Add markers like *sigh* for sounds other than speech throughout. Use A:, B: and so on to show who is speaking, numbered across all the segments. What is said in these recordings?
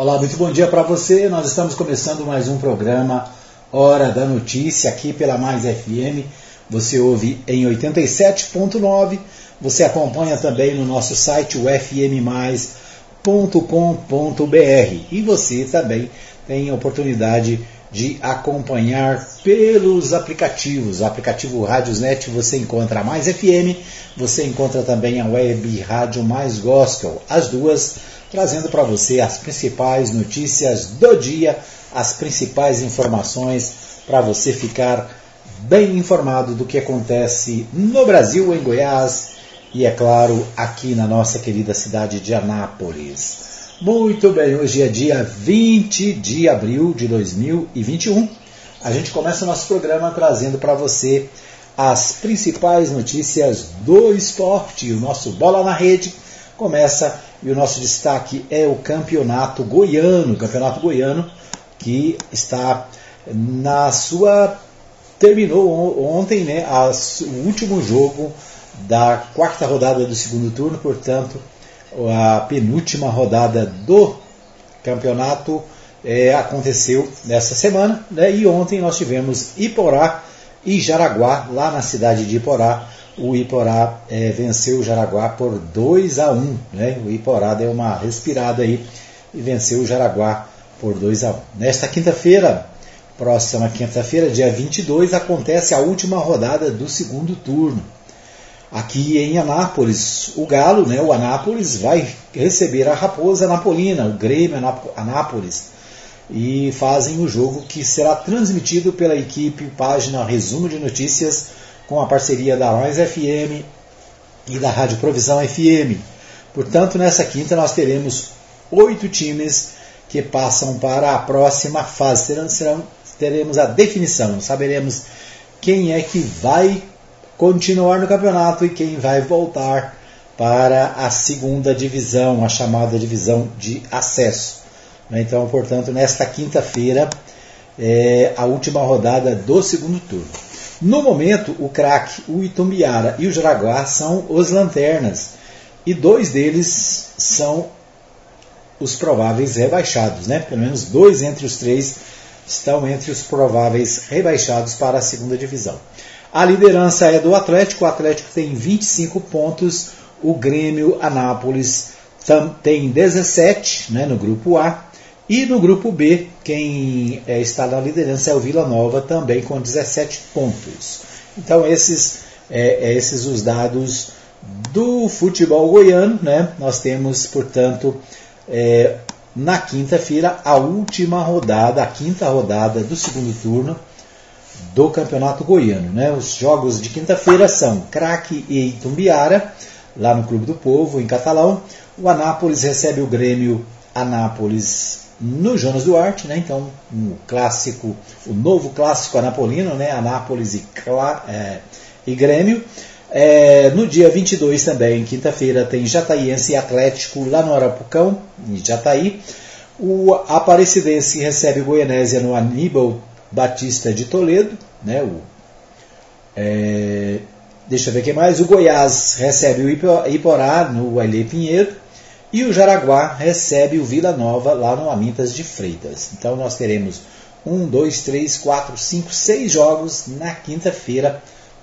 A: Olá, muito bom dia para você. Nós estamos começando mais um programa Hora da Notícia aqui pela Mais FM. Você ouve em 87.9. Você acompanha também no nosso site ufmmais.com.br e você também tem a oportunidade de acompanhar pelos aplicativos. O aplicativo Radiosnet você encontra a Mais FM, você encontra também a Web Rádio Mais Gospel. As duas trazendo para você as principais notícias do dia, as principais informações para você ficar bem informado do que acontece no Brasil, em Goiás e, é claro, aqui na nossa querida cidade de Anápolis. Muito bem, hoje é dia 20 de abril de 2021. A gente começa o nosso programa trazendo para você as principais notícias do esporte. O nosso Bola na Rede começa e o nosso destaque é o campeonato goiano, campeonato goiano que está na sua terminou ontem, né, o último jogo da quarta rodada do segundo turno, portanto, a penúltima rodada do campeonato é, aconteceu nessa semana, né, e ontem nós tivemos Iporá e Jaraguá, lá na cidade de Iporá, o Iporá é, venceu o Jaraguá por 2 a 1. Né? O Iporá deu uma respirada aí e venceu o Jaraguá por 2 a 1. Nesta quinta-feira, próxima quinta-feira, dia 22, acontece a última rodada do segundo turno. Aqui em Anápolis, o Galo, né, o Anápolis, vai receber a Raposa Napolina, o Grêmio Anápolis, e fazem o jogo que será transmitido pela equipe Página Resumo de Notícias com a parceria da Mais FM e da Rádio Provisão FM. Portanto, nessa quinta nós teremos oito times que passam para a próxima fase. Serão, teremos a definição, saberemos quem é que vai continuar no campeonato e quem vai voltar para a segunda divisão, a chamada divisão de acesso. Então, portanto, nesta quinta-feira, é a última rodada do segundo turno. No momento, o craque, o Itumbiara e o Jaraguá são os lanternas. E dois deles são os prováveis rebaixados, né? Pelo menos dois entre os três estão entre os prováveis rebaixados para a segunda divisão. A liderança é do Atlético, o Atlético tem 25 pontos, o Grêmio Anápolis tem 17 né, no grupo A, e no grupo B, quem é, está na liderança é o Vila Nova, também com 17 pontos. Então, esses, é, é, esses os dados do futebol goiano. Né? Nós temos, portanto, é, na quinta-feira, a última rodada, a quinta rodada do segundo turno do Campeonato Goiano. Né? Os jogos de quinta-feira são Craque e Itumbiara, lá no Clube do Povo, em Catalão. O Anápolis recebe o Grêmio Anápolis no Jonas Duarte, né? Então, um clássico, o novo clássico anapolino, né? Anápolis e, é, e Grêmio. É, no dia 22 também, quinta-feira, tem Jataiense e Atlético lá no Arapucão, em Jataí. O Aparecidense recebe o Goianésia no Aníbal Batista de Toledo, né? O, é, deixa eu ver o que mais. O Goiás recebe o Iporá no Ailê Pinheiro. E o Jaraguá recebe o Vila Nova lá no Amintas de Freitas. Então nós teremos um, dois, três, quatro, cinco, seis jogos na quinta-feira.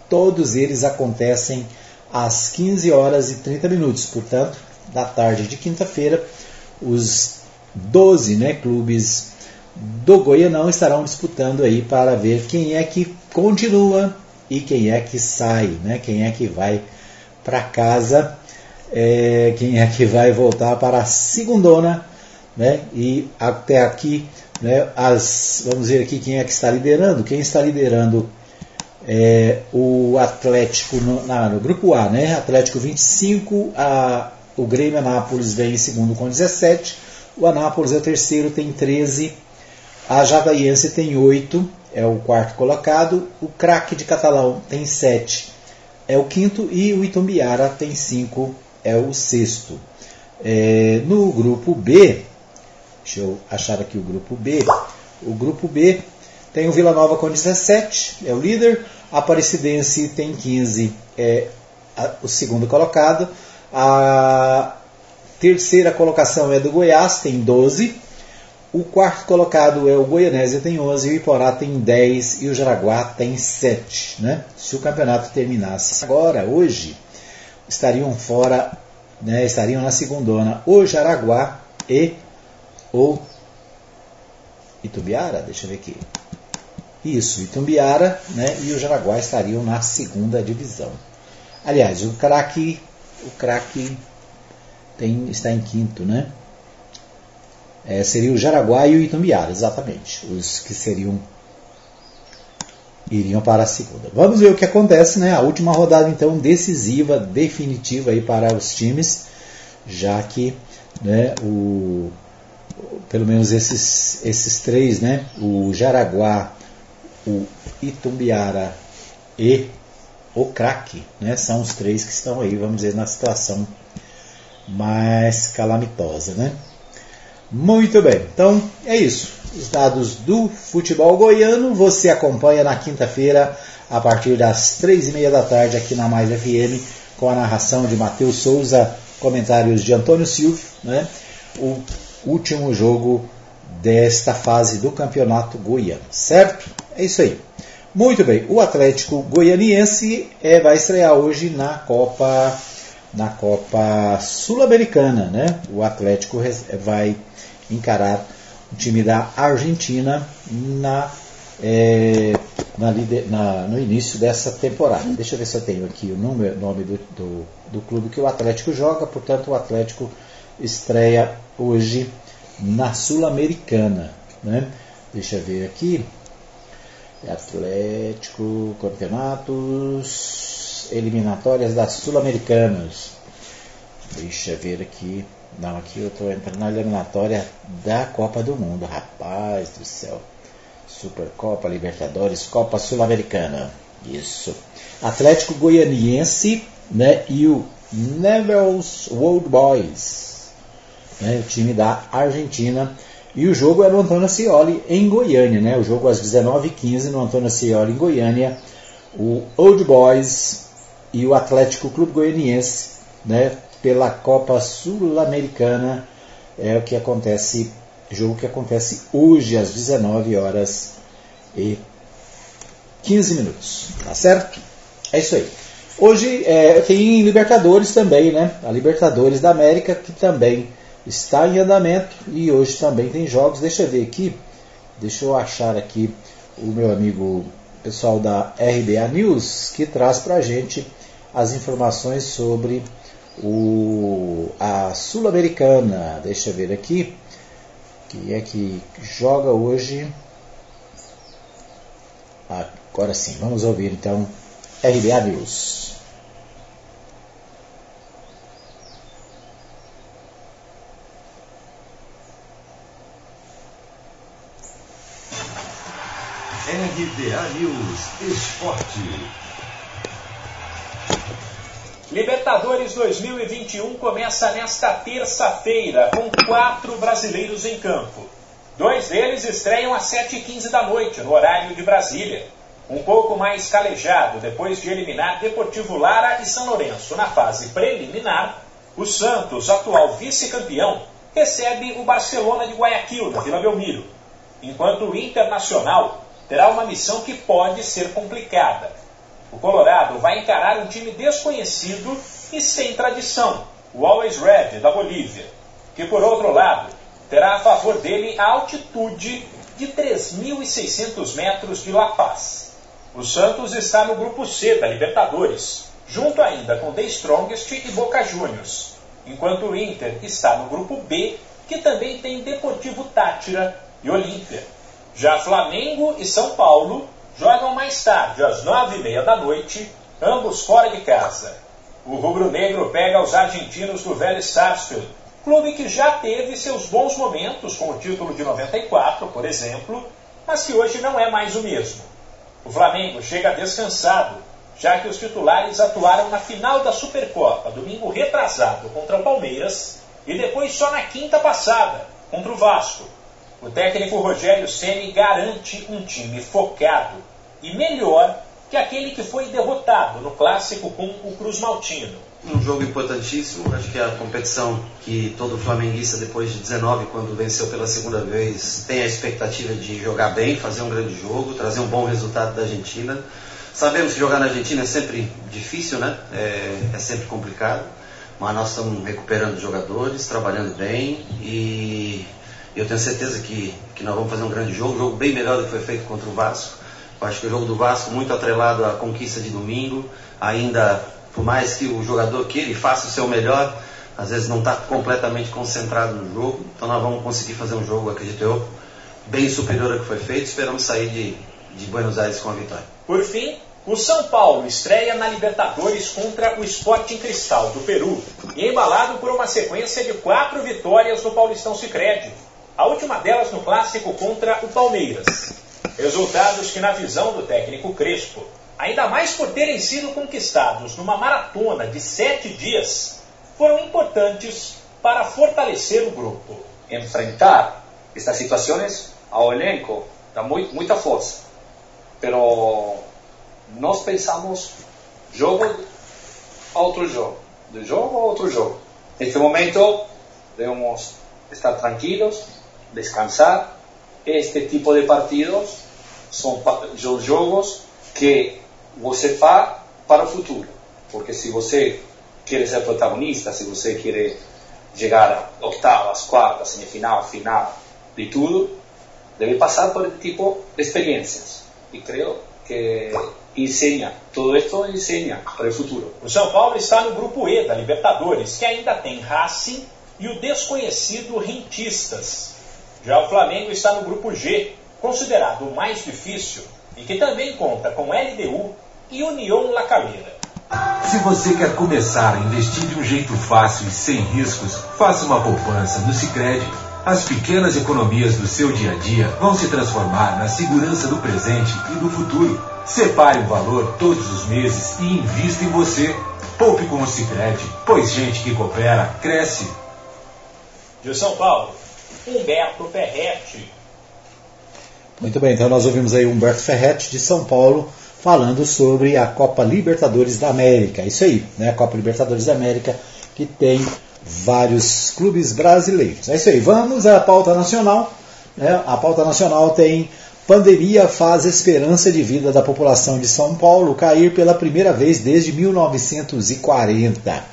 A: Todos eles acontecem às 15 horas e 30 minutos. Portanto, da tarde de quinta-feira, os 12 né, clubes do Goianão estarão disputando aí para ver quem é que continua e quem é que sai, né, quem é que vai para casa é, quem é que vai voltar para a segundona, né? E até aqui, né, as, vamos ver aqui quem é que está liderando. Quem está liderando é o Atlético no, na, no grupo A, né? Atlético 25, a, o Grêmio Anápolis vem em segundo com 17, o Anápolis é o terceiro, tem 13, a Javaiense tem 8, é o quarto colocado, o craque de Catalão tem 7, é o quinto, e o Itumbiara tem 5 é o sexto. É, no grupo B, deixa eu achar aqui o grupo B. O grupo B tem o Vila Nova com 17, é o líder. A Aparecidense tem 15, é o segundo colocado. A terceira colocação é do Goiás, tem 12. O quarto colocado é o Goianésia, tem 11, o Iporá tem 10 e o Jaraguá tem 7. Né? Se o campeonato terminasse agora, hoje, estariam fora, né, estariam na segundona o Jaraguá e o Itumbiara, deixa eu ver aqui. Isso, Itumbiara né, e o Jaraguá estariam na segunda divisão. Aliás, o craque o craque está em quinto, né? É, seria o Jaraguá e o Itumbiara, exatamente, os que seriam iriam para a segunda. Vamos ver o que acontece, né? A última rodada então decisiva, definitiva aí para os times, já que, né, o pelo menos esses esses três, né? O Jaraguá, o Itumbiara e o craque, né? São os três que estão aí, vamos dizer, na situação mais calamitosa, né? Muito bem, então é isso. Os dados do futebol goiano você acompanha na quinta-feira a partir das três e meia da tarde aqui na Mais FM com a narração de Matheus Souza, comentários de Antônio Silva, né? O último jogo desta fase do campeonato goiano, certo? É isso aí. Muito bem, o Atlético Goianiense é, vai estrear hoje na Copa na Copa Sul-Americana, né? O Atlético vai encarar o time da Argentina na, é, na, na, no início dessa temporada. Deixa eu ver se eu tenho aqui o número, nome do, do, do clube que o Atlético joga. Portanto, o Atlético estreia hoje na Sul-Americana. Né? Deixa eu ver aqui. Atlético, campeonatos, eliminatórias das Sul-Americanas. Deixa eu ver aqui. Não, aqui eu estou entrando na eliminatória da Copa do Mundo. Rapaz do céu. Supercopa, Libertadores, Copa Sul-Americana. Isso. Atlético Goianiense né, e o Neville's World Boys. Né, o time da Argentina. E o jogo é no Antônio Ascioli em Goiânia. Né, o jogo às 19h15 no Antônio Ascioli em Goiânia. O Old Boys e o Atlético Clube Goianiense né, pela Copa Sul-Americana. É o que acontece, jogo que acontece hoje às 19 horas e 15 minutos. Tá certo? É isso aí. Hoje é, tem Libertadores também, né? A Libertadores da América que também está em andamento e hoje também tem jogos. Deixa eu ver aqui, deixa eu achar aqui o meu amigo pessoal da RBA News que traz para a gente as informações sobre o, a Sul-Americana, deixa eu ver aqui, que é que joga hoje. Agora sim, vamos ouvir então RBA News.
B: RBA News Esporte.
C: Libertadores 2021 começa nesta terça-feira, com quatro brasileiros em campo. Dois deles estreiam às 7h15 da noite, no horário de Brasília. Um pouco mais calejado, depois de eliminar Deportivo Lara e São Lourenço na fase preliminar, o Santos, atual vice-campeão, recebe o Barcelona de Guayaquil, da Vila Belmiro. Enquanto o Internacional terá uma missão que pode ser complicada o Colorado vai encarar um time desconhecido e sem tradição, o Always Red da Bolívia, que por outro lado terá a favor dele a altitude de 3.600 metros de La Paz. O Santos está no grupo C da Libertadores, junto ainda com The Strongest e Boca Juniors, enquanto o Inter está no grupo B, que também tem Deportivo Tátira e Olímpia. Já Flamengo e São Paulo jogam mais tarde, às nove e meia da noite, ambos fora de casa. O rubro-negro pega os argentinos do Vélez Sarsfield, clube que já teve seus bons momentos com o título de 94, por exemplo, mas que hoje não é mais o mesmo. O Flamengo chega descansado, já que os titulares atuaram na final da Supercopa, domingo retrasado, contra o Palmeiras, e depois só na quinta passada, contra o Vasco. O técnico Rogério Ceni garante um time focado e melhor que aquele que foi derrotado no clássico com o Cruz Maltino.
D: Um jogo importantíssimo, acho que é a competição que todo flamenguista, depois de 19, quando venceu pela segunda vez, tem a expectativa de jogar bem, fazer um grande jogo, trazer um bom resultado da Argentina. Sabemos que jogar na Argentina é sempre difícil, né? É, é sempre complicado, mas nós estamos recuperando jogadores, trabalhando bem e eu tenho certeza que, que nós vamos fazer um grande jogo, um jogo bem melhor do que foi feito contra o Vasco. Acho que o jogo do Vasco muito atrelado à conquista de domingo, ainda por mais que o jogador queira e faça o seu melhor, às vezes não está completamente concentrado no jogo. Então nós vamos conseguir fazer um jogo, acredito eu, bem superior ao que foi feito. Esperamos sair de, de Buenos Aires com a vitória.
C: Por fim, o São Paulo estreia na Libertadores contra o Sporting Cristal do Peru, e embalado por uma sequência de quatro vitórias no Paulistão Sicredi. A última delas no clássico contra o Palmeiras. Resultados que, na visão do técnico Crespo, ainda mais por terem sido conquistados numa maratona de sete dias, foram importantes para fortalecer o grupo.
E: Enfrentar estas situações ao elenco dá muito, muita força, pero nós pensamos jogo a outro jogo, de jogo a outro jogo. Neste momento devemos estar tranquilos, descansar. Este tipo de partidos são os jogos que você faz para o futuro. Porque se você quer ser protagonista, se você quer chegar a oitavas, quartas, semifinal, final, de tudo, deve passar por este tipo de experiências. E creio que ensina, tudo isso ensina para o futuro.
C: O São Paulo está no grupo E da Libertadores, que ainda tem Racing e o desconhecido Rentistas. Já o Flamengo está no grupo G, considerado o mais difícil e que também conta com LDU e União La Calera.
B: Se você quer começar a investir de um jeito fácil e sem riscos, faça uma poupança no Sicredi. As pequenas economias do seu dia a dia vão se transformar na segurança do presente e do futuro. Separe um valor todos os meses e invista em você. Poupe com o Sicredi, pois gente que coopera cresce.
C: De São Paulo, Humberto Ferretti.
A: Muito bem, então nós ouvimos aí Humberto Ferretti de São Paulo falando sobre a Copa Libertadores da América. Isso aí, né? A Copa Libertadores da América que tem vários clubes brasileiros. É isso aí. Vamos à pauta nacional. Né? A pauta nacional tem pandemia faz esperança de vida da população de São Paulo cair pela primeira vez desde 1940.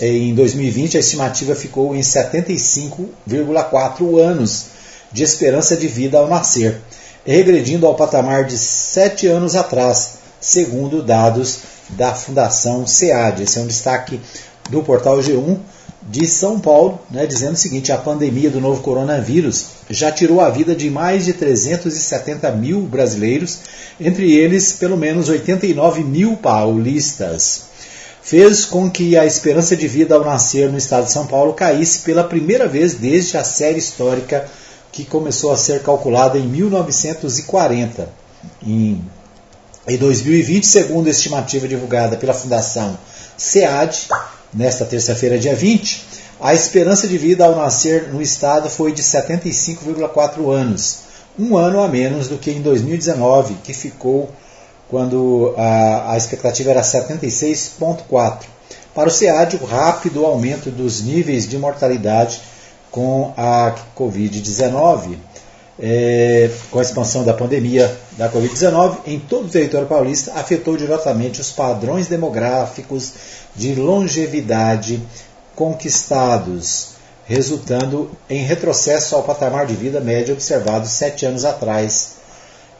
A: Em 2020, a estimativa ficou em 75,4 anos de esperança de vida ao nascer, regredindo ao patamar de sete anos atrás, segundo dados da Fundação SEAD. Esse é um destaque do portal G1 de São Paulo, né, dizendo o seguinte: a pandemia do novo coronavírus já tirou a vida de mais de 370 mil brasileiros, entre eles pelo menos 89 mil paulistas fez com que a esperança de vida ao nascer no estado de São Paulo caísse pela primeira vez desde a série histórica que começou a ser calculada em 1940. Em, em 2020, segundo a estimativa divulgada pela Fundação SEAD, nesta terça-feira, dia 20, a esperança de vida ao nascer no estado foi de 75,4 anos, um ano a menos do que em 2019, que ficou quando a, a expectativa era 76,4. Para o SEAD, o rápido aumento dos níveis de mortalidade com a Covid-19, é, com a expansão da pandemia da Covid-19 em todo o território paulista, afetou diretamente os padrões demográficos de longevidade conquistados, resultando em retrocesso ao patamar de vida médio observado sete anos atrás,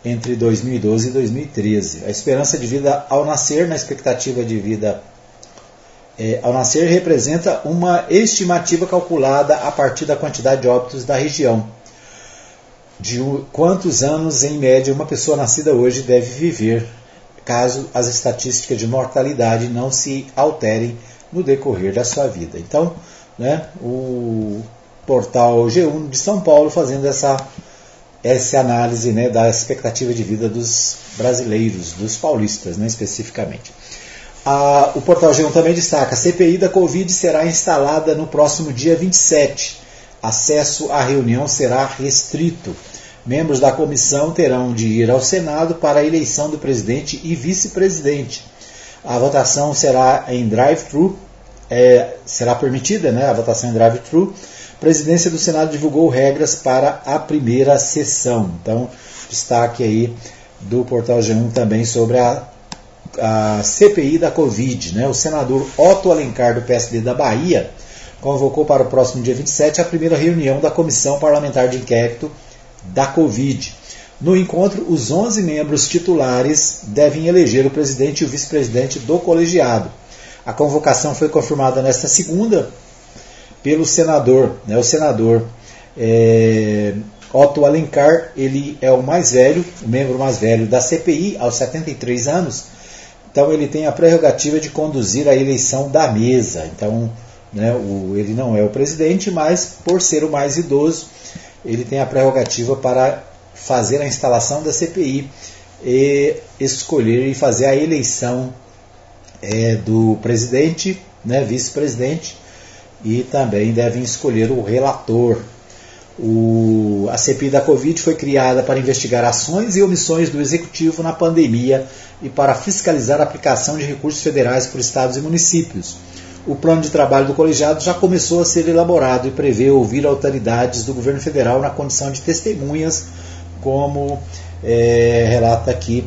A: entre 2012 e 2013. A esperança de vida ao nascer, na expectativa de vida é, ao nascer, representa uma estimativa calculada a partir da quantidade de óbitos da região. De quantos anos, em média, uma pessoa nascida hoje deve viver, caso as estatísticas de mortalidade não se alterem no decorrer da sua vida. Então, né, o portal G1 de São Paulo fazendo essa essa análise né, da expectativa de vida dos brasileiros, dos paulistas né, especificamente. A, o portal G1 também destaca: a CPI da Covid será instalada no próximo dia 27. Acesso à reunião será restrito. Membros da comissão terão de ir ao Senado para a eleição do presidente e vice-presidente. A votação será em drive-thru, é, será permitida né, a votação em drive-thru. Presidência do Senado divulgou regras para a primeira sessão. Então, destaque aí do Portal G1 também sobre a, a CPI da Covid. Né? O senador Otto Alencar, do PSD da Bahia, convocou para o próximo dia 27 a primeira reunião da Comissão Parlamentar de Inquérito da Covid. No encontro, os 11 membros titulares devem eleger o presidente e o vice-presidente do colegiado. A convocação foi confirmada nesta segunda pelo senador, né, o senador é, Otto Alencar, ele é o mais velho, o membro mais velho da CPI, aos 73 anos, então ele tem a prerrogativa de conduzir a eleição da mesa. Então, né, o, ele não é o presidente, mas por ser o mais idoso, ele tem a prerrogativa para fazer a instalação da CPI e escolher e fazer a eleição é, do presidente, né, vice-presidente, e também devem escolher o relator. O, a CPI da Covid foi criada para investigar ações e omissões do Executivo na pandemia e para fiscalizar a aplicação de recursos federais por estados e municípios. O plano de trabalho do colegiado já começou a ser elaborado e prevê ouvir autoridades do governo federal na condição de testemunhas, como é, relata aqui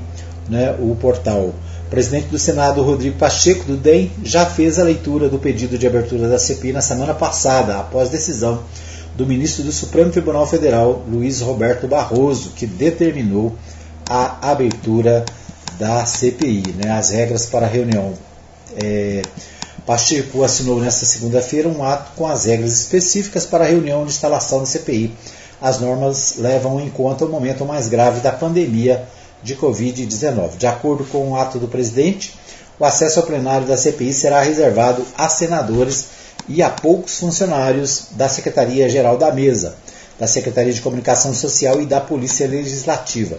A: né, o portal. O presidente do Senado, Rodrigo Pacheco, do DEM, já fez a leitura do pedido de abertura da CPI na semana passada, após decisão do ministro do Supremo Tribunal Federal, Luiz Roberto Barroso, que determinou a abertura da CPI. Né, as regras para a reunião. É, Pacheco assinou nesta segunda-feira um ato com as regras específicas para a reunião de instalação da CPI. As normas levam em conta o momento mais grave da pandemia de Covid-19. De acordo com o ato do presidente, o acesso ao plenário da CPI será reservado a senadores e a poucos funcionários da Secretaria-Geral da Mesa, da Secretaria de Comunicação Social e da Polícia Legislativa.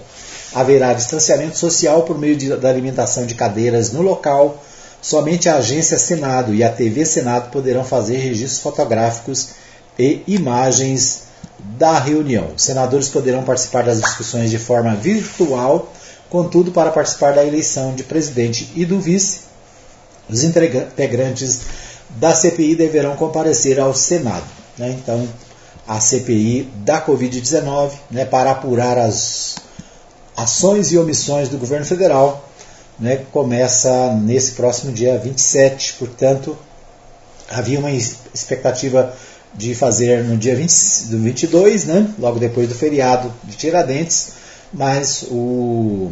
A: Haverá distanciamento social por meio de, da alimentação de cadeiras no local Somente a agência Senado e a TV Senado poderão fazer registros fotográficos e imagens da reunião. Os senadores poderão participar das discussões de forma virtual, contudo, para participar da eleição de presidente e do vice, os integrantes da CPI deverão comparecer ao Senado. Né? Então, a CPI da Covid-19, né, para apurar as ações e omissões do governo federal né, começa nesse próximo dia 27. Portanto, havia uma expectativa de fazer no dia 20, do 22, né, logo depois do feriado de Tiradentes, mas o,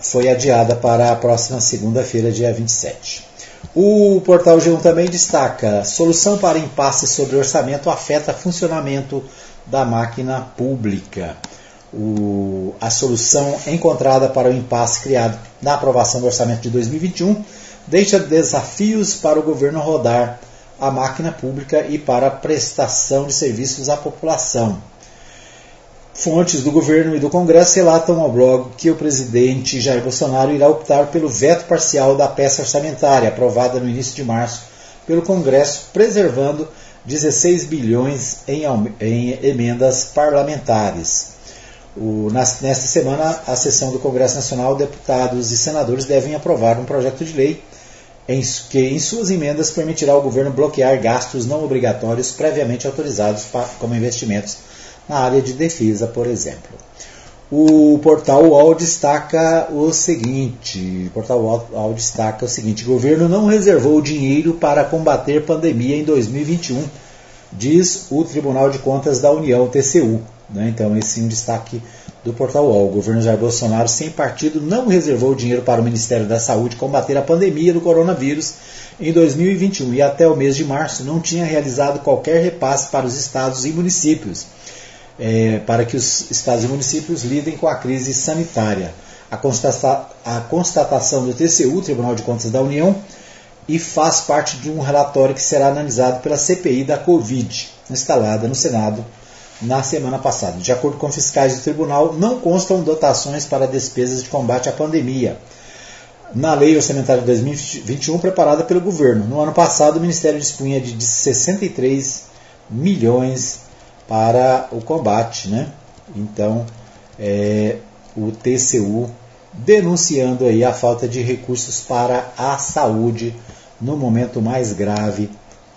A: foi adiada para a próxima segunda-feira, dia 27. O portal G1 também destaca: solução para impasse sobre orçamento afeta funcionamento da máquina pública o, a solução encontrada para o impasse criado na aprovação do orçamento de 2021 deixa desafios para o governo rodar a máquina pública e para a prestação de serviços à população. Fontes do governo e do Congresso relatam ao blog que o presidente Jair Bolsonaro irá optar pelo veto parcial da peça orçamentária aprovada no início de março pelo Congresso, preservando 16 bilhões em, em emendas parlamentares. O, nesta semana, a sessão do Congresso Nacional, deputados e senadores devem aprovar um projeto de lei em, que, em suas emendas, permitirá ao governo bloquear gastos não obrigatórios previamente autorizados como investimentos na área de defesa, por exemplo. O portal UOL destaca o seguinte: o portal UOL destaca o seguinte: governo não reservou dinheiro para combater pandemia em 2021, diz o Tribunal de Contas da União, TCU. Né? Então, esse é um destaque do portal UOL. O governo Jair Bolsonaro, sem partido, não reservou dinheiro para o Ministério da Saúde combater a pandemia do coronavírus em 2021 e até o mês de março não tinha realizado qualquer repasse para os estados e municípios, é, para que os estados e municípios lidem com a crise sanitária. A, constata a constatação do TCU, Tribunal de Contas da União, e faz parte de um relatório que será analisado pela CPI da Covid, instalada no Senado na semana passada. De acordo com fiscais do tribunal, não constam dotações para despesas de combate à pandemia na Lei Orçamentária de 2021 preparada pelo governo. No ano passado, o Ministério dispunha de 63 milhões para o combate. Né? Então, é, o TCU denunciando aí a falta de recursos para a saúde no momento mais grave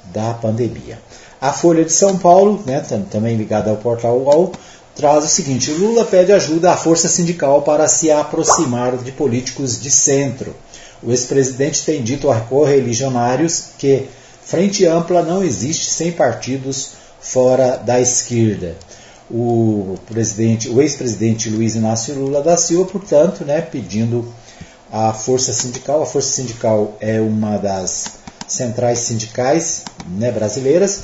A: da pandemia. A Folha de São Paulo, né, também ligada ao portal UOL, traz o seguinte: Lula pede ajuda à força sindical para se aproximar de políticos de centro. O ex-presidente tem dito a correligionários que frente ampla não existe sem partidos fora da esquerda. O presidente, o ex-presidente Luiz Inácio Lula da Silva, portanto, né, pedindo a força sindical. A força sindical é uma das centrais sindicais né, brasileiras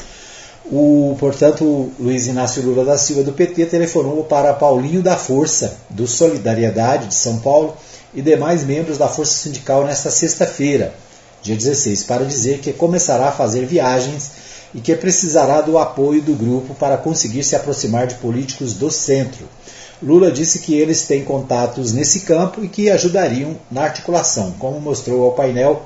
A: o, portanto, Luiz Inácio Lula da Silva do PT telefonou para Paulinho da Força, do Solidariedade de São Paulo, e demais membros da Força Sindical nesta sexta-feira, dia 16, para dizer que começará a fazer viagens e que precisará do apoio do grupo para conseguir se aproximar de políticos do centro. Lula disse que eles têm contatos nesse campo e que ajudariam na articulação. Como mostrou ao painel,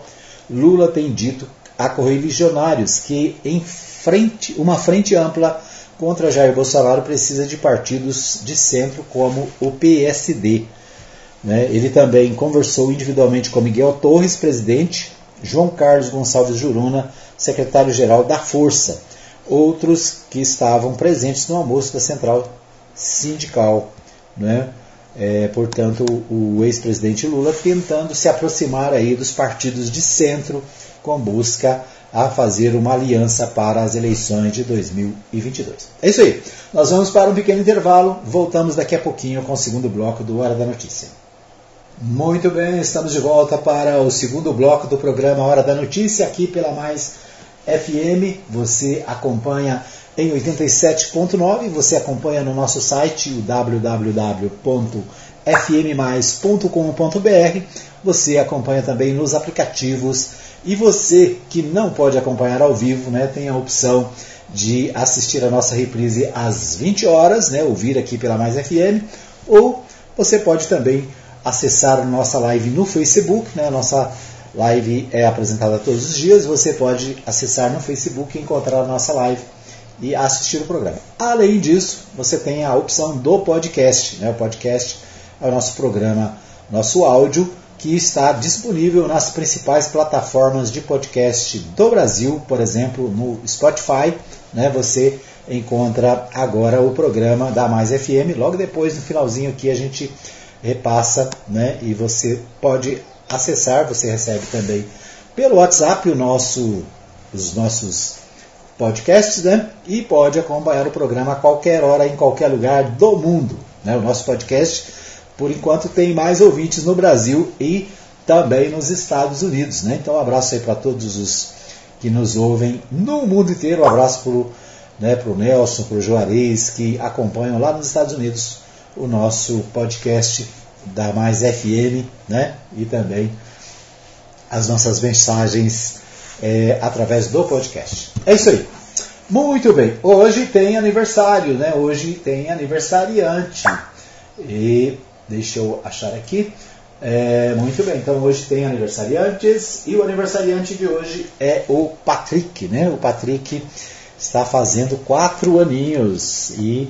A: Lula tem dito a correligionários que, em frente, uma frente ampla contra Jair Bolsonaro precisa de partidos de centro como o PSD. Né? Ele também conversou individualmente com Miguel Torres, presidente, João Carlos Gonçalves Juruna, secretário-geral da Força, outros que estavam presentes no almoço da Central Sindical. Né? É, portanto, o ex-presidente Lula tentando se aproximar aí dos partidos de centro com busca a fazer uma aliança para as eleições de 2022. É isso aí. Nós vamos para um pequeno intervalo. Voltamos daqui a pouquinho com o segundo bloco do Hora da Notícia. Muito bem, estamos de volta para o segundo bloco do programa Hora da Notícia, aqui pela Mais FM. Você acompanha em 87.9, você acompanha no nosso site, o www.fmmais.com.br. Você acompanha também nos aplicativos e você que não pode acompanhar ao vivo, né, tem a opção de assistir a nossa reprise às 20 horas, né, ouvir aqui pela Mais FM, ou você pode também acessar a nossa live no Facebook, né, a nossa live é apresentada todos os dias, você pode acessar no Facebook e encontrar a nossa live e assistir o programa. Além disso, você tem a opção do podcast, né, o podcast é o nosso programa, nosso áudio, que está disponível nas principais plataformas de podcast do Brasil, por exemplo, no Spotify. Né, você encontra agora o programa da Mais FM. Logo depois, no finalzinho aqui, a gente repassa né, e você pode acessar, você recebe também pelo WhatsApp o nosso, os nossos podcasts né, e pode acompanhar o programa a qualquer hora, em qualquer lugar do mundo. Né, o nosso podcast por enquanto tem mais ouvintes no Brasil e também nos Estados Unidos. Né? Então, um abraço aí para todos os que nos ouvem no mundo inteiro. Um abraço para o né, pro Nelson, para o Juarez, que acompanham lá nos Estados Unidos o nosso podcast da Mais FM né? e também as nossas mensagens é, através do podcast. É isso aí. Muito bem. Hoje tem aniversário, né? Hoje tem aniversariante. E Deixa eu achar aqui. É, muito bem, então hoje tem aniversariantes e o aniversariante de hoje é o Patrick, né? O Patrick está fazendo quatro aninhos e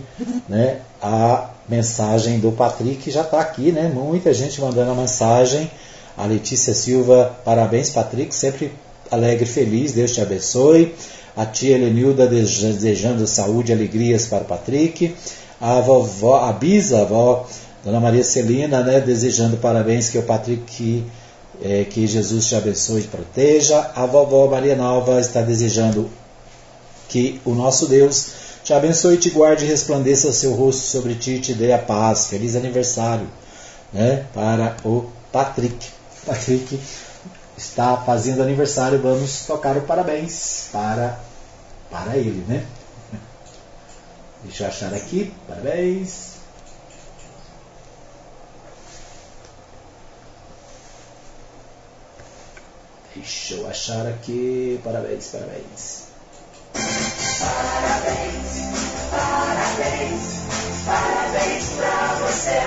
A: né, a mensagem do Patrick já está aqui, né? Muita gente mandando a mensagem. A Letícia Silva, parabéns Patrick, sempre alegre e feliz, Deus te abençoe. A tia Helenilda desejando saúde e alegrias para o Patrick. A vovó, a Bisa, a avó Dona Maria Celina, né, desejando parabéns que o Patrick, é, que Jesus te abençoe e proteja. A vovó Maria Nova está desejando que o nosso Deus te abençoe, te guarde e resplandeça o seu rosto sobre ti e te dê a paz. Feliz aniversário né, para o Patrick. Patrick está fazendo aniversário, vamos tocar o parabéns para, para ele, né? Deixa eu achar aqui, parabéns. Deixa eu achar aqui. Parabéns, parabéns. Parabéns, parabéns, parabéns pra você.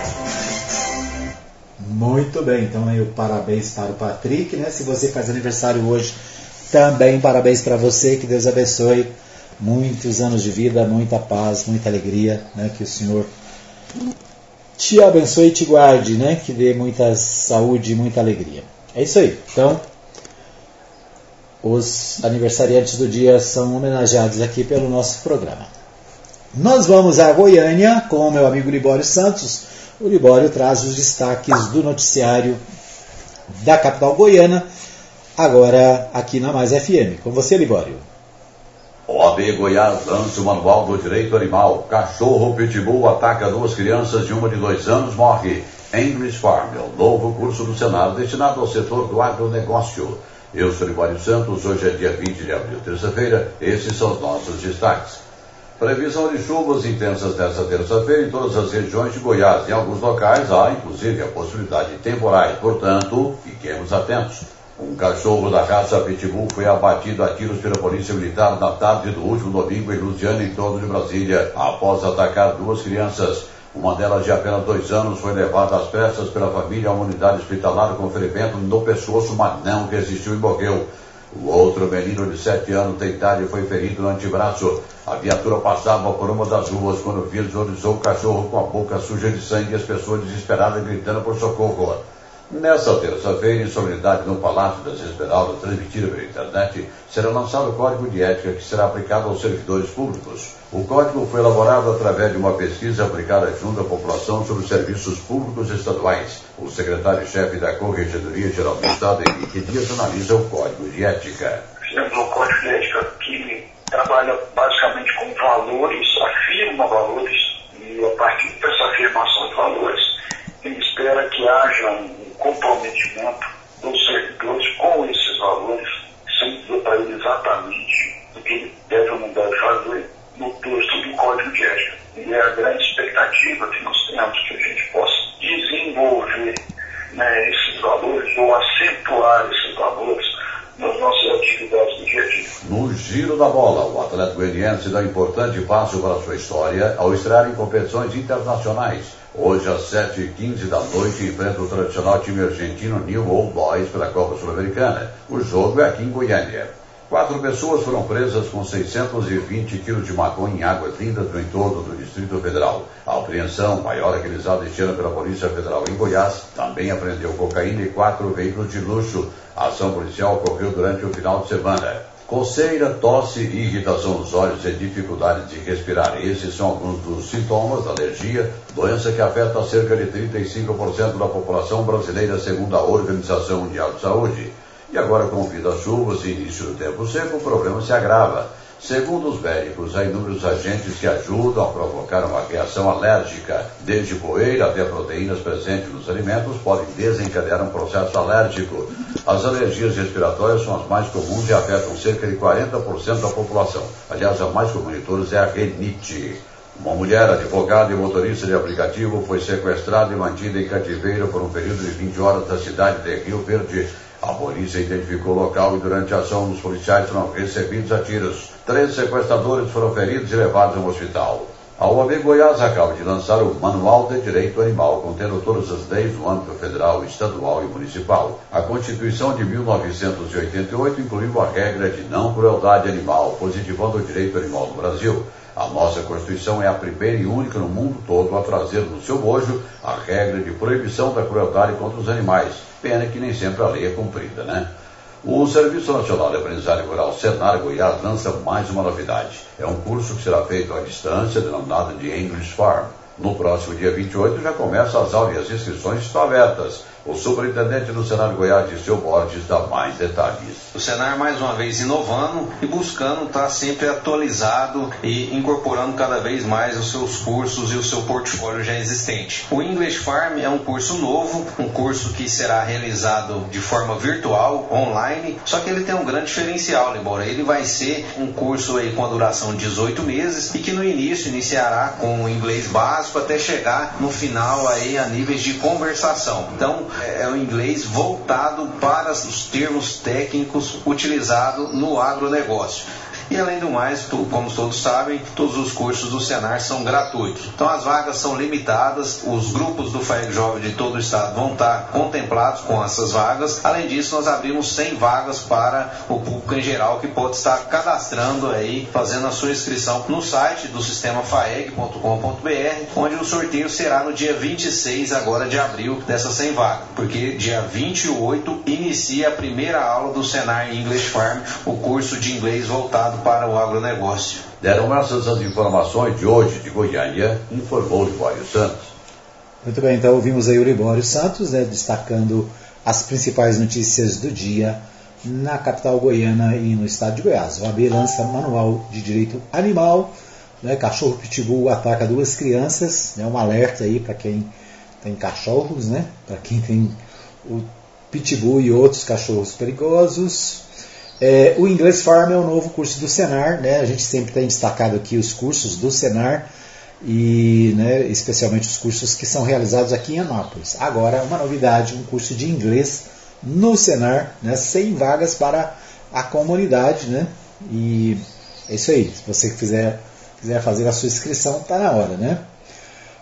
A: Muito bem, então aí o parabéns para o Patrick, né? Se você faz aniversário hoje, também parabéns para você, que Deus abençoe. Muitos anos de vida, muita paz, muita alegria, né? Que o Senhor te abençoe e te guarde, né? Que dê muita saúde e muita alegria. É isso aí. Então, os aniversariantes do dia são homenageados aqui pelo nosso programa. Nós vamos a Goiânia com o meu amigo Libório Santos. O Libório traz os destaques do noticiário da capital goiana, agora aqui na Mais FM. Com você, Libório.
F: OAB Goiás lança o Manual do Direito Animal. Cachorro Pitbull ataca duas crianças de uma de dois anos, morre. English Farm é o novo curso do Senado destinado ao setor do agronegócio. Eu sou Libório Santos, hoje é dia 20 de abril, terça-feira. Esses são os nossos destaques. Previsão de chuvas intensas nesta terça-feira em todas as regiões de Goiás. Em alguns locais há, inclusive, a possibilidade de temporais. Portanto, fiquemos atentos. Um cachorro da raça Pitbull foi abatido a tiros pela Polícia Militar na tarde do último domingo em Luciana, em torno de Brasília, após atacar duas crianças. Uma delas, de apenas dois anos, foi levada às pressas pela família a uma unidade hospitalar com ferimento no pescoço, mas não resistiu e morreu. O outro menino de sete anos tem idade foi ferido no antebraço. A viatura passava por uma das ruas quando visualizou o cachorro com a boca suja de sangue e as pessoas desesperadas gritando por socorro. Nessa terça-feira, em solenidade no Palácio das Esmeraldas, transmitida pela internet, será lançado o Código de Ética que será aplicado aos servidores públicos. O código foi elaborado através de uma pesquisa aplicada junto à população sobre os serviços públicos estaduais. O secretário-chefe da Corregedoria Geral do Estado, Henrique Dias, analisa o Código de Ética.
G: Um Código de Ética que trabalha basicamente com valores, afirma valores, e a partir dessa afirmação de valores, ele espera que haja um comprometimento dos servidores com esses valores, sem dizer para ele exatamente o que ele deve ou não deve fazer no texto do Código de Ética. E é a grande expectativa que nós temos que a gente possa desenvolver né, esses valores ou acentuar esses valores nas nossas atividades do dia a dia.
F: No giro da bola, o atleta goianiense dá importante passo para a sua história ao estrear em competições internacionais. Hoje, às 7h15 da noite, enfrenta o tradicional time argentino New Old Boys pela Copa Sul-Americana. O jogo é aqui em Goiânia. Quatro pessoas foram presas com 620 quilos de maconha em águas lindas no entorno do Distrito Federal. A apreensão, maior realizada este ano pela Polícia Federal em Goiás, também apreendeu cocaína e quatro veículos de luxo. A ação policial ocorreu durante o final de semana. Coceira, tosse, irritação nos olhos e dificuldade de respirar. Esses são alguns dos sintomas da alergia, doença que afeta cerca de 35% da população brasileira, segundo a Organização Mundial de Saúde. E agora, com vida às chuvas e início do tempo seco, o problema se agrava. Segundo os médicos, há inúmeros agentes que ajudam a provocar uma reação alérgica. Desde poeira até proteínas presentes nos alimentos podem desencadear um processo alérgico. As alergias respiratórias são as mais comuns e afetam cerca de 40% da população. Aliás, a mais comum de todas é a renite. Uma mulher, advogada e motorista de aplicativo, foi sequestrada e mantida em cativeiro por um período de 20 horas da cidade de Rio Verde. A polícia identificou o local e durante a ação os policiais foram recebidos a tiros. Três sequestradores foram feridos e levados ao hospital. A UAB Goiás acaba de lançar o Manual de Direito Animal, contendo todas as leis do âmbito federal, estadual e municipal. A Constituição de 1988 incluiu a regra de não crueldade animal, positivando o direito animal no Brasil. A nossa Constituição é a primeira e única no mundo todo a trazer no seu bojo a regra de proibição da crueldade contra os animais. Pena que nem sempre a lei é cumprida, né? O Serviço Nacional de Aprendizagem Rural Senar Goiás lança mais uma novidade. É um curso que será feito à distância, denominado de English Farm. No próximo dia 28 já começa as aulas e as inscrições estão abertas. O superintendente do Senar Goiás, Dirceu Borges, dá mais detalhes.
H: O Senar, mais uma vez, inovando e buscando estar sempre atualizado e incorporando cada vez mais os seus cursos e o seu portfólio já existente. O English Farm é um curso novo, um curso que será realizado de forma virtual, online, só que ele tem um grande diferencial, Libora. Ele vai ser um curso aí com a duração de 18 meses e que no início iniciará com o inglês básico até chegar no final aí a níveis de conversação. Então, é o inglês voltado para os termos técnicos utilizados no agronegócio. E além do mais, como todos sabem, todos os cursos do Senar são gratuitos. Então as vagas são limitadas, os grupos do FAEG Jovem de todo o estado vão estar contemplados com essas vagas. Além disso, nós abrimos 100 vagas para o público em geral que pode estar cadastrando aí, fazendo a sua inscrição no site do sistema faeg.com.br, onde o sorteio será no dia 26 agora de abril dessas 100 vagas, porque dia 28 inicia a primeira aula do Senar English Farm, o curso de inglês voltado para o agronegócio.
F: Deram essas as informações de hoje de Goiânia, informou Libório Santos.
A: Muito bem, então ouvimos aí o Libório Santos, né, destacando as principais notícias do dia na capital goiana e no estado de Goiás. O AB lança manual de direito animal, né, cachorro pitbull ataca duas crianças, né, um alerta aí para quem tem cachorros, né, para quem tem o pitbull e outros cachorros perigosos. É, o Inglês Farm é o novo curso do Senar, né, a gente sempre tem destacado aqui os cursos do Senar, e né, especialmente os cursos que são realizados aqui em Anápolis. Agora, uma novidade, um curso de inglês no Senar, né, 100 vagas para a comunidade, né, e é isso aí, se você quiser, quiser fazer a sua inscrição, está na hora, né.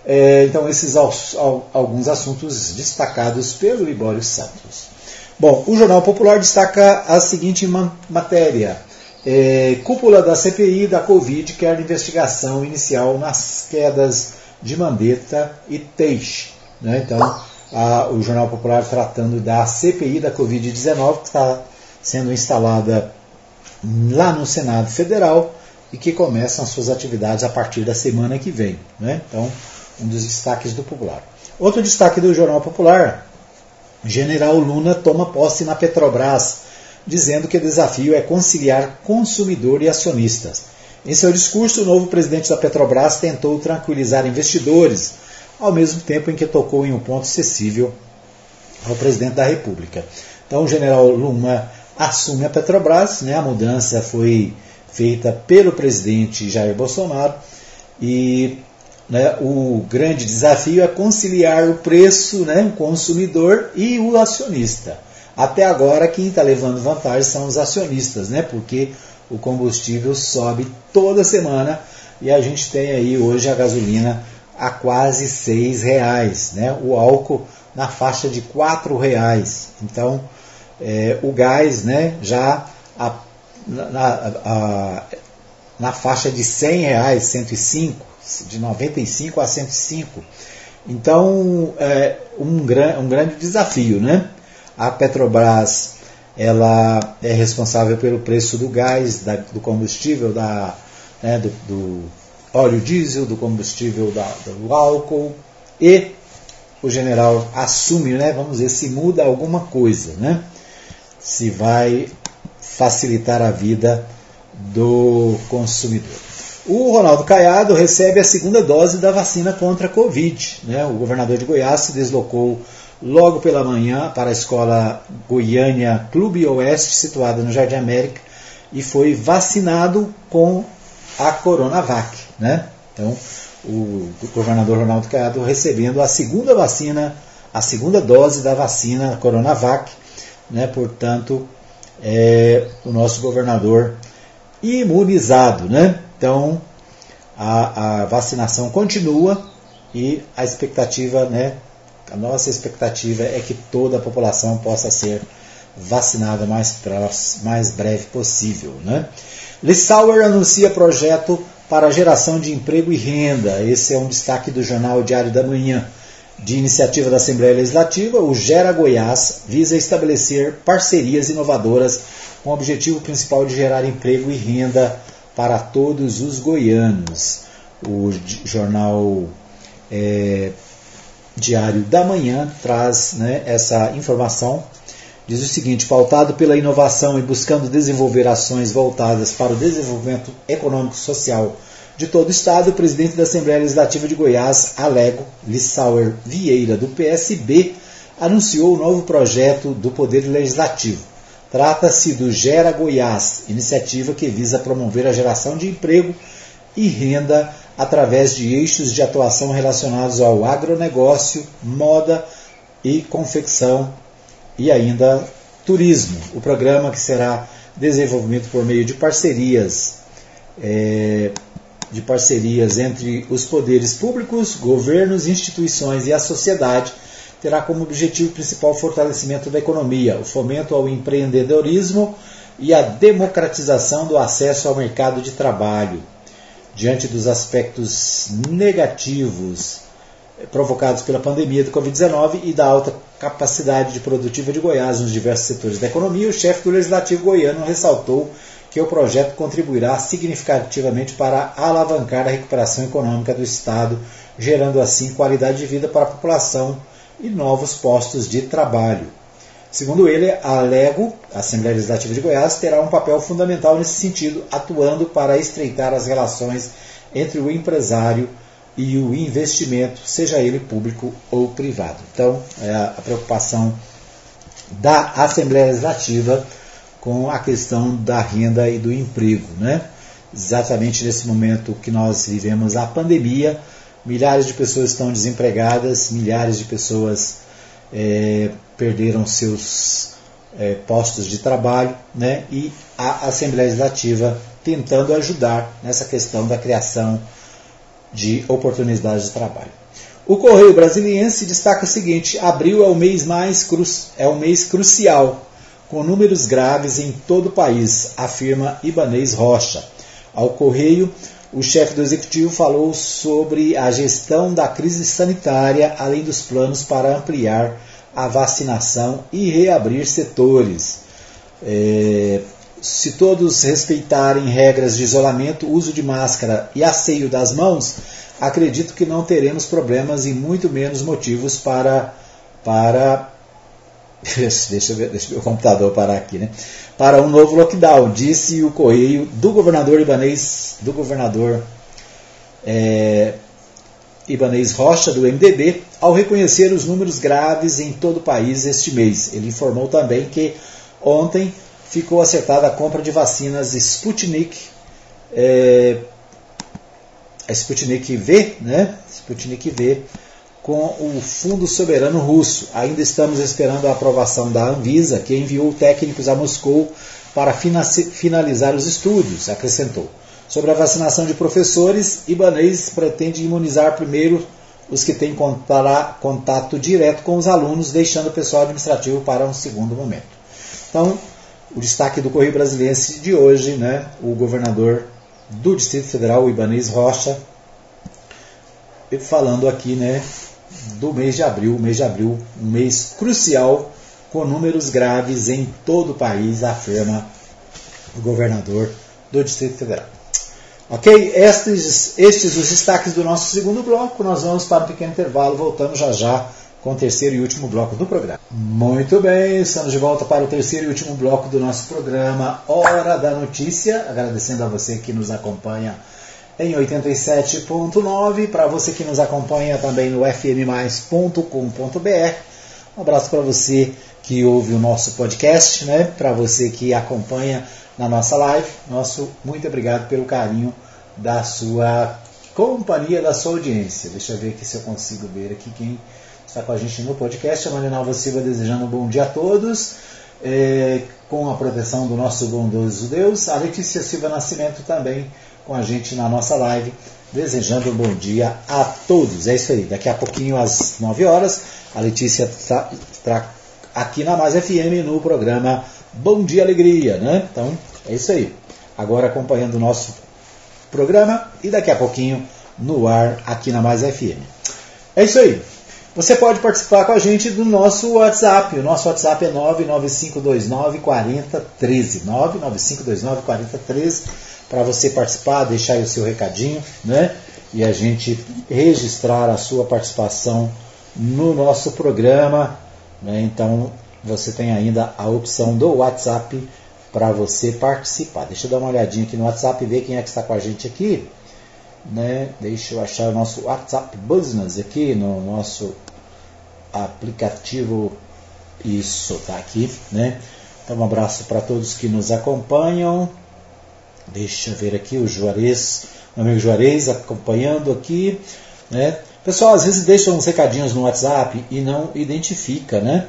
A: É, então, esses alguns assuntos destacados pelo Libório Santos. Bom, o Jornal Popular destaca a seguinte matéria. É, cúpula da CPI da Covid quer investigação inicial nas quedas de Mandetta e Teixe. Né? Então, a, o Jornal Popular tratando da CPI da Covid-19, que está sendo instalada lá no Senado Federal e que começam as suas atividades a partir da semana que vem. Né? Então, um dos destaques do Popular. Outro destaque do Jornal Popular: General Luna toma posse na Petrobras dizendo que o desafio é conciliar consumidor e acionistas. Em seu discurso, o novo presidente da Petrobras tentou tranquilizar investidores, ao mesmo tempo em que tocou em um ponto acessível ao presidente da República. Então, o general Luma assume a Petrobras, né? a mudança foi feita pelo presidente Jair Bolsonaro e né, o grande desafio é conciliar o preço, né, o consumidor e o acionista. Até agora, quem está levando vantagem são os acionistas, né? Porque o combustível sobe toda semana e a gente tem aí hoje a gasolina a quase seis reais, né? O álcool na faixa de quatro reais. Então, é, o gás, né? Já a, na, a, na faixa de cem reais, 105, de 95 a 105. Então, é um, gran, um grande desafio, né? A Petrobras ela é responsável pelo preço do gás, da, do combustível, da, né, do, do, óleo diesel, do combustível da, do álcool e o general assume, né, vamos ver se muda alguma coisa, né, se vai facilitar a vida do consumidor. O Ronaldo Caiado recebe a segunda dose da vacina contra a Covid. Né? O governador de Goiás se deslocou logo pela manhã para a escola Goiânia Clube Oeste, situada no Jardim América, e foi vacinado com a Coronavac. Né? Então, o governador Ronaldo Caiado recebendo a segunda vacina, a segunda dose da vacina Coronavac, né? portanto, é, o nosso governador imunizado. Né? Então, a, a vacinação continua e a expectativa né, a nossa expectativa é que toda a população possa ser vacinada mais, mais breve possível. Né? Lissauer anuncia projeto para geração de emprego e renda. Esse é um destaque do jornal Diário da Manhã. De iniciativa da Assembleia Legislativa, o Gera Goiás visa estabelecer parcerias inovadoras com o objetivo principal de gerar emprego e renda para todos os goianos. O jornal é, Diário da Manhã traz né, essa informação. Diz o seguinte: pautado pela inovação e buscando desenvolver ações voltadas para o desenvolvimento econômico e social de todo o Estado, o presidente da Assembleia Legislativa de Goiás, Alego Lissauer Vieira, do PSB, anunciou o novo projeto do Poder Legislativo. Trata-se do Gera Goiás, iniciativa que visa promover a geração de emprego e renda através de eixos de atuação relacionados ao agronegócio, moda e confecção e ainda turismo. O programa que será desenvolvimento por meio de parcerias, é, de parcerias entre os poderes públicos, governos, instituições e a sociedade, terá como objetivo principal o fortalecimento da economia, o fomento ao empreendedorismo e a democratização do acesso ao mercado de trabalho. Diante dos aspectos negativos provocados pela pandemia do Covid-19 e da alta capacidade de produtiva de Goiás nos diversos setores da economia, o chefe do Legislativo goiano ressaltou que o projeto contribuirá significativamente para alavancar a recuperação econômica do Estado, gerando assim qualidade de vida para a população e novos postos de trabalho. Segundo ele, a Lego, a Assembleia Legislativa de Goiás, terá um papel fundamental nesse sentido, atuando para estreitar as relações entre o empresário e o investimento, seja ele público ou privado. Então, é a preocupação da Assembleia Legislativa com a questão da renda e do emprego. Né? Exatamente nesse momento que nós vivemos a pandemia, milhares de pessoas estão desempregadas, milhares de pessoas é, perderam seus é, postos de trabalho, né? e a Assembleia Legislativa tentando ajudar nessa questão da criação de oportunidades de trabalho. O Correio Brasiliense destaca o seguinte: abril é o mês mais cru, é o mês crucial, com números graves em todo o país, afirma Ibanês Rocha. Ao Correio, o chefe do executivo falou sobre a gestão da crise sanitária, além dos planos para ampliar a vacinação e reabrir setores. É, se todos respeitarem regras de isolamento, uso de máscara e asseio das mãos, acredito que não teremos problemas e muito menos motivos para para *laughs* deixa eu ver, deixa o computador parar aqui, né? Para um novo lockdown, disse o correio do governador ibanês, do governador é, Rocha, do MDB, ao reconhecer os números graves em todo o país este mês. Ele informou também que ontem ficou acertada a compra de vacinas Sputnik, é, Sputnik V, né? Sputnik V, com o Fundo Soberano Russo. Ainda estamos esperando a aprovação da Anvisa, que enviou técnicos a Moscou para finalizar os estudos, acrescentou. Sobre a vacinação de professores, Ibanez pretende imunizar primeiro os que têm contato direto com os alunos, deixando o pessoal administrativo para um segundo momento. Então, o destaque do Correio Brasiliense de hoje, né, o governador do Distrito Federal, Ibanez Rocha, falando aqui né, do mês de abril, mês de abril, um mês crucial com números graves em todo o país, afirma o governador do Distrito Federal. Ok? Estes, estes os destaques do nosso segundo bloco. Nós vamos para um pequeno intervalo, voltamos já já com o terceiro e último bloco do programa. Muito bem, estamos de volta para o terceiro e último bloco do nosso programa Hora da Notícia. Agradecendo a você que nos acompanha em 87.9, para você que nos acompanha também no fmmais.com.br. Um abraço para você que ouve o nosso podcast, né? para você que acompanha na nossa live. Nosso muito obrigado pelo carinho da sua companhia, da sua audiência. Deixa eu ver aqui se eu consigo ver aqui quem está com a gente no podcast. A Marinalva Silva desejando um bom dia a todos. É, com a proteção do nosso bondoso Deus. A Letícia Silva Nascimento também com a gente na nossa live, desejando um bom dia a todos. É isso aí. Daqui a pouquinho, às 9 horas, a Letícia está tá aqui na Mais FM no programa Bom Dia Alegria, né? Então, é isso aí. Agora acompanhando o nosso programa e daqui a pouquinho no ar aqui na Mais FM. É isso aí. Você pode participar com a gente do nosso WhatsApp. O nosso WhatsApp é 99529 4013. 99529 4013 para você participar, deixar aí o seu recadinho, né? E a gente registrar a sua participação no nosso programa. Né? Então você tem ainda a opção do WhatsApp para você participar. Deixa eu dar uma olhadinha aqui no WhatsApp e ver quem é que está com a gente aqui. Né? Deixa eu achar o nosso WhatsApp Business aqui no nosso aplicativo. Isso, tá aqui, né? Então um abraço para todos que nos acompanham. Deixa eu ver aqui o Juarez, meu amigo Juarez acompanhando aqui. Né? Pessoal, às vezes deixa uns recadinhos no WhatsApp e não identifica, né?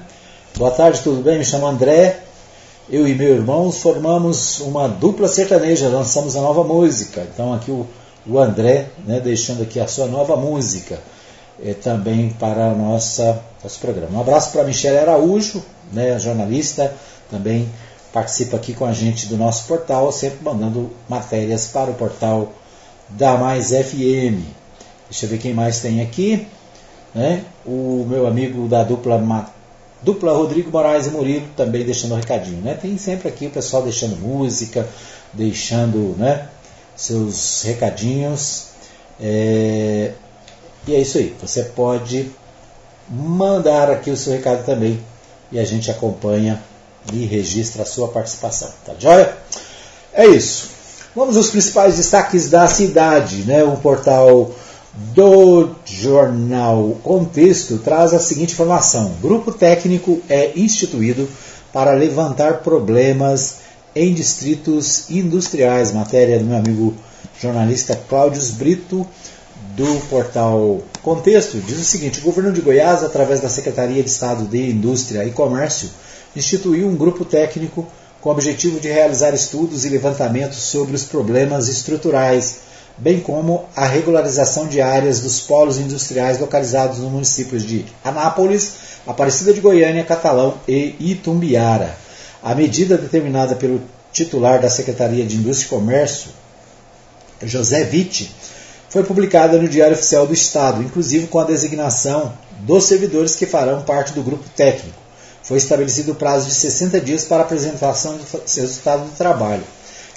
A: Boa tarde, tudo bem? Me chamo André eu e meu irmão formamos uma dupla sertaneja, lançamos a nova música. Então aqui o, o André, né, deixando aqui a sua nova música é, também para nossa, nosso programa. Um abraço para Michelle Araújo, né, jornalista, também participa aqui com a gente do nosso portal, sempre mandando matérias para o portal da Mais FM. Deixa eu ver quem mais tem aqui. Né? O meu amigo da dupla Dupla Rodrigo Moraes e Murilo também deixando um recadinho. Né? Tem sempre aqui o pessoal deixando música, deixando né, seus recadinhos. É... E é isso aí. Você pode mandar aqui o seu recado também e a gente acompanha e registra a sua participação. Tá joia? É isso. Vamos aos principais destaques da cidade. Né? O portal do jornal Contexto traz a seguinte informação: grupo técnico é instituído para levantar problemas em distritos industriais. Matéria do meu amigo jornalista Cláudio Brito, do portal Contexto, diz o seguinte: o governo de Goiás, através da Secretaria de Estado de Indústria e Comércio, instituiu um grupo técnico com o objetivo de realizar estudos e levantamentos sobre os problemas estruturais bem como a regularização de áreas dos polos industriais localizados nos municípios de Anápolis, Aparecida de Goiânia, Catalão e Itumbiara. A medida determinada pelo titular da Secretaria de Indústria e Comércio, José Vitti, foi publicada no Diário Oficial do Estado, inclusive com a designação dos servidores que farão parte do grupo técnico. Foi estabelecido o prazo de 60 dias para apresentação do resultado do trabalho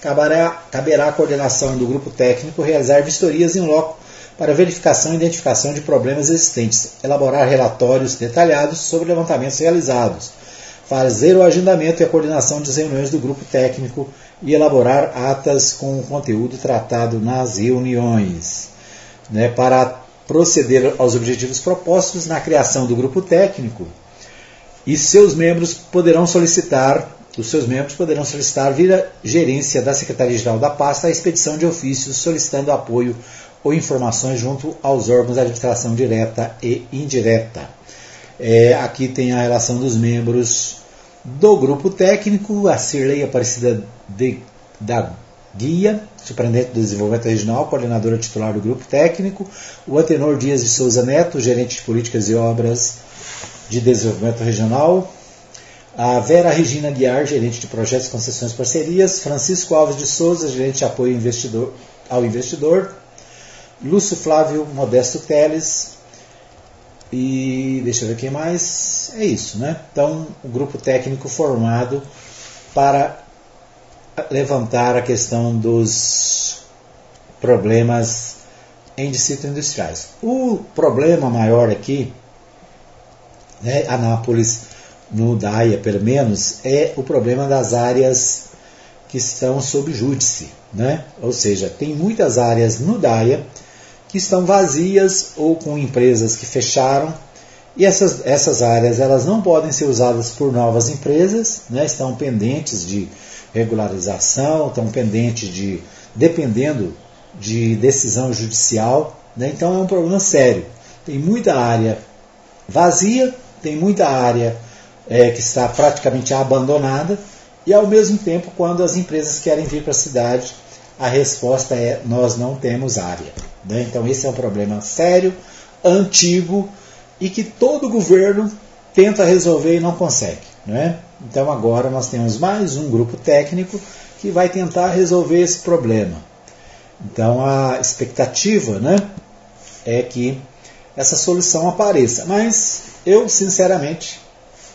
A: caberá, caberá à coordenação do grupo técnico realizar vistorias em loco para verificação e identificação de problemas existentes, elaborar relatórios detalhados sobre levantamentos realizados, fazer o agendamento e a coordenação das reuniões do grupo técnico e elaborar atas com o conteúdo tratado nas reuniões. Né, para proceder aos objetivos propostos na criação do grupo técnico, e seus membros poderão solicitar os seus membros poderão solicitar via gerência da Secretaria-Geral da Pasta a expedição de ofícios solicitando apoio ou informações junto aos órgãos de administração direta e indireta. É, aqui tem a relação dos membros do grupo técnico, a Cirlei Aparecida de, da Guia, superintendente do desenvolvimento regional, coordenadora titular do grupo técnico, o Atenor Dias de Souza Neto, gerente de políticas e obras de desenvolvimento regional, a Vera Regina Guiar, gerente de projetos, concessões e parcerias, Francisco Alves de Souza, gerente de apoio investidor, ao investidor, Lúcio Flávio Modesto Teles, e deixa eu ver quem mais. É isso, né? Então, o um grupo técnico formado para levantar a questão dos problemas em distritos industriais. O problema maior aqui, né, Anápolis no DAIA, pelo menos, é o problema das áreas que estão sob júdice. Né? Ou seja, tem muitas áreas no DAIA que estão vazias ou com empresas que fecharam. E essas, essas áreas elas não podem ser usadas por novas empresas, né? estão pendentes de regularização, estão pendentes de. dependendo de decisão judicial. Né? Então é um problema sério. Tem muita área vazia, tem muita área é, que está praticamente abandonada, e ao mesmo tempo, quando as empresas querem vir para a cidade, a resposta é: nós não temos área. Né? Então, esse é um problema sério, antigo e que todo governo tenta resolver e não consegue. Né? Então, agora nós temos mais um grupo técnico que vai tentar resolver esse problema. Então, a expectativa né, é que essa solução apareça. Mas eu, sinceramente,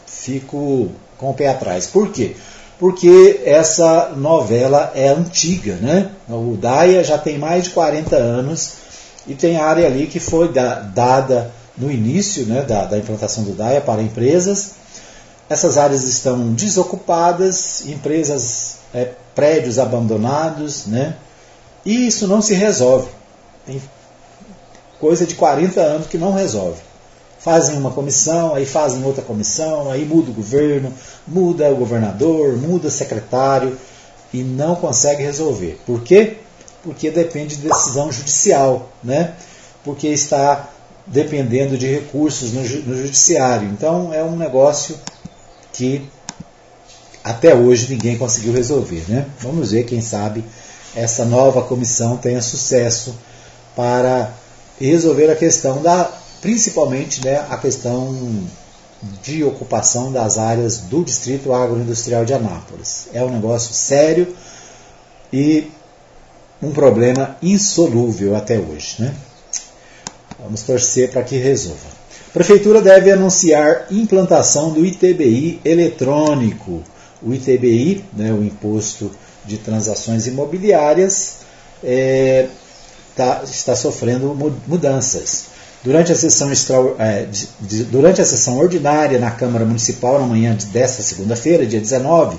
A: fico com o pé atrás. Por quê? Porque essa novela é antiga, né? O Daia já tem mais de 40 anos e tem área ali que foi da, dada no início né, da, da implantação do Daia para empresas. Essas áreas estão desocupadas, empresas, é, prédios abandonados, né? E isso não se resolve. Tem coisa de 40 anos que não resolve fazem uma comissão, aí fazem outra comissão, aí muda o governo, muda o governador, muda o secretário e não consegue resolver. Por quê? Porque depende de decisão judicial, né? Porque está dependendo de recursos no, no judiciário. Então é um negócio que até hoje ninguém conseguiu resolver. Né? Vamos ver, quem sabe essa nova comissão tenha sucesso para resolver a questão da, principalmente né, a questão de ocupação das áreas do Distrito Agroindustrial de Anápolis. É um negócio sério e um problema insolúvel até hoje. Né? Vamos torcer para que resolva. Prefeitura deve anunciar implantação do ITBI eletrônico. O ITBI, né, o Imposto de Transações Imobiliárias, é, tá, está sofrendo mudanças. Durante a, sessão é, durante a sessão ordinária na Câmara Municipal, na manhã desta segunda-feira, dia 19,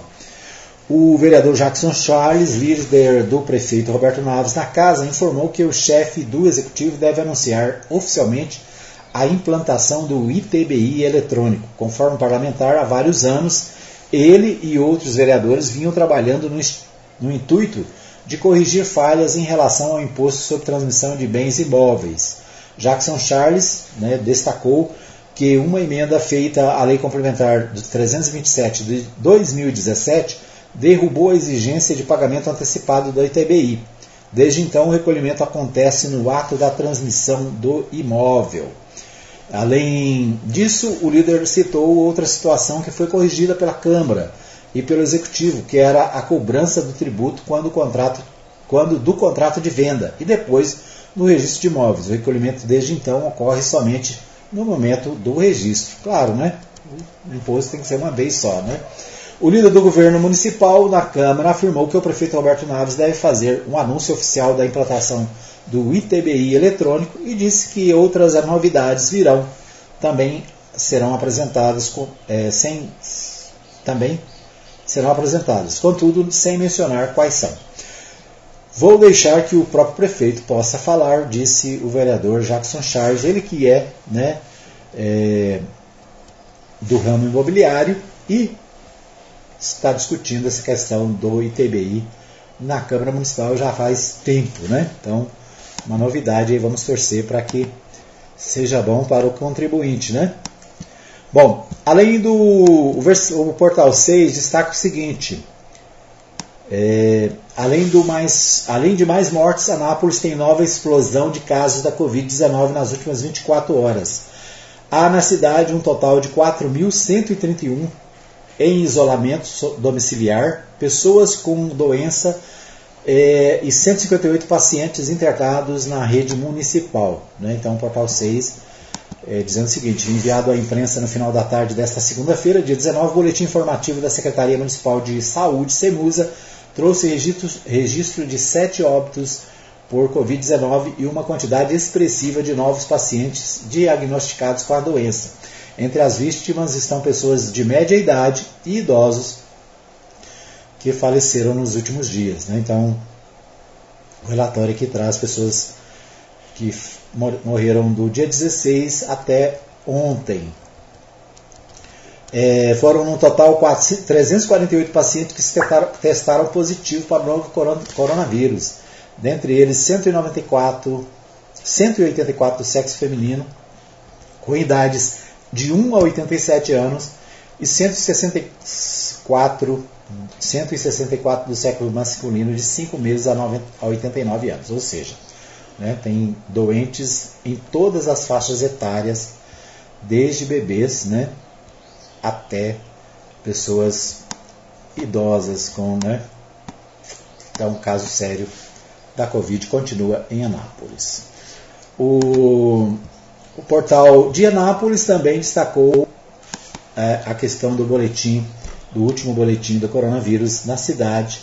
A: o vereador Jackson Charles, líder do prefeito Roberto Naves na casa, informou que o chefe do executivo deve anunciar oficialmente a implantação do ITBI eletrônico. Conforme parlamentar, há vários anos, ele e outros vereadores vinham trabalhando no, no intuito de corrigir falhas em relação ao imposto sobre transmissão de bens imóveis. Jackson Charles né, destacou que uma emenda feita à Lei Complementar 327 de 2017 derrubou a exigência de pagamento antecipado do ITBI. Desde então, o recolhimento acontece no ato da transmissão do imóvel. Além disso, o líder citou outra situação que foi corrigida pela Câmara e pelo Executivo, que era a cobrança do tributo quando, contrato, quando do contrato de venda e depois no registro de imóveis. O recolhimento desde então ocorre somente no momento do registro. Claro, né? O imposto tem que ser uma vez só, né? O líder do governo municipal na Câmara afirmou que o prefeito Roberto Naves deve fazer um anúncio oficial da implantação do ITBI eletrônico e disse que outras novidades virão também serão apresentadas com, é, sem também serão apresentadas, contudo sem mencionar quais são. Vou deixar que o próprio prefeito possa falar, disse o vereador Jackson Charles, ele que é, né, é, do ramo imobiliário e está discutindo essa questão do ITBI na Câmara Municipal já faz tempo, né? Então, uma novidade aí, vamos torcer para que seja bom para o contribuinte, né? Bom, além do o, portal 6 destaca o seguinte: é, além, do mais, além de mais mortes, Anápolis tem nova explosão de casos da Covid-19 nas últimas 24 horas. Há na cidade um total de 4.131 em isolamento domiciliar, pessoas com doença é, e 158 pacientes internados na rede municipal. Né? Então, portal 6 é, dizendo o seguinte: enviado à imprensa no final da tarde desta segunda-feira, dia 19, o boletim informativo da Secretaria Municipal de Saúde, SEMUSA, trouxe registro, de sete óbitos por Covid-19 e uma quantidade expressiva de novos pacientes diagnosticados com a doença. Entre as vítimas estão pessoas de média idade e idosos que faleceram nos últimos dias. Né? Então, o relatório aqui traz pessoas que morreram do dia 16 até ontem. É, foram no total 4, 348 pacientes que se testaram, testaram positivo para o novo coronavírus. Dentre eles, 194, 184 do sexo feminino, com idades de 1 a 87 anos, e 164, 164 do século masculino, de 5 meses a, 90, a 89 anos. Ou seja, né, tem doentes em todas as faixas etárias, desde bebês né, até pessoas idosas com. Né, então, um caso sério da Covid continua em Anápolis. O, o portal de Anápolis também destacou é, a questão do boletim, do último boletim do coronavírus na cidade,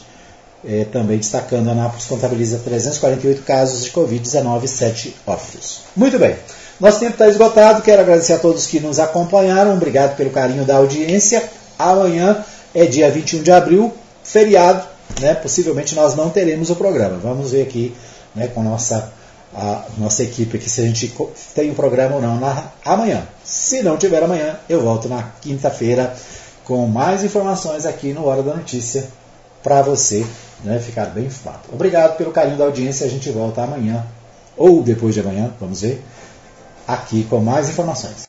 A: é, também destacando Anápolis contabiliza 348 casos de Covid-19 e 7 óbitos. Muito bem, nosso tempo está esgotado, quero agradecer a todos que nos acompanharam, obrigado pelo carinho da audiência. Amanhã é dia 21 de abril, feriado, né? possivelmente nós não teremos o programa. Vamos ver aqui né, com nossa a nossa equipe aqui se a gente tem um programa ou não na, amanhã. Se não tiver amanhã, eu volto na quinta-feira com mais informações aqui no Hora da Notícia para você né, ficar bem informado. Obrigado pelo carinho da audiência. A gente volta amanhã ou depois de amanhã, vamos ver, aqui com mais informações.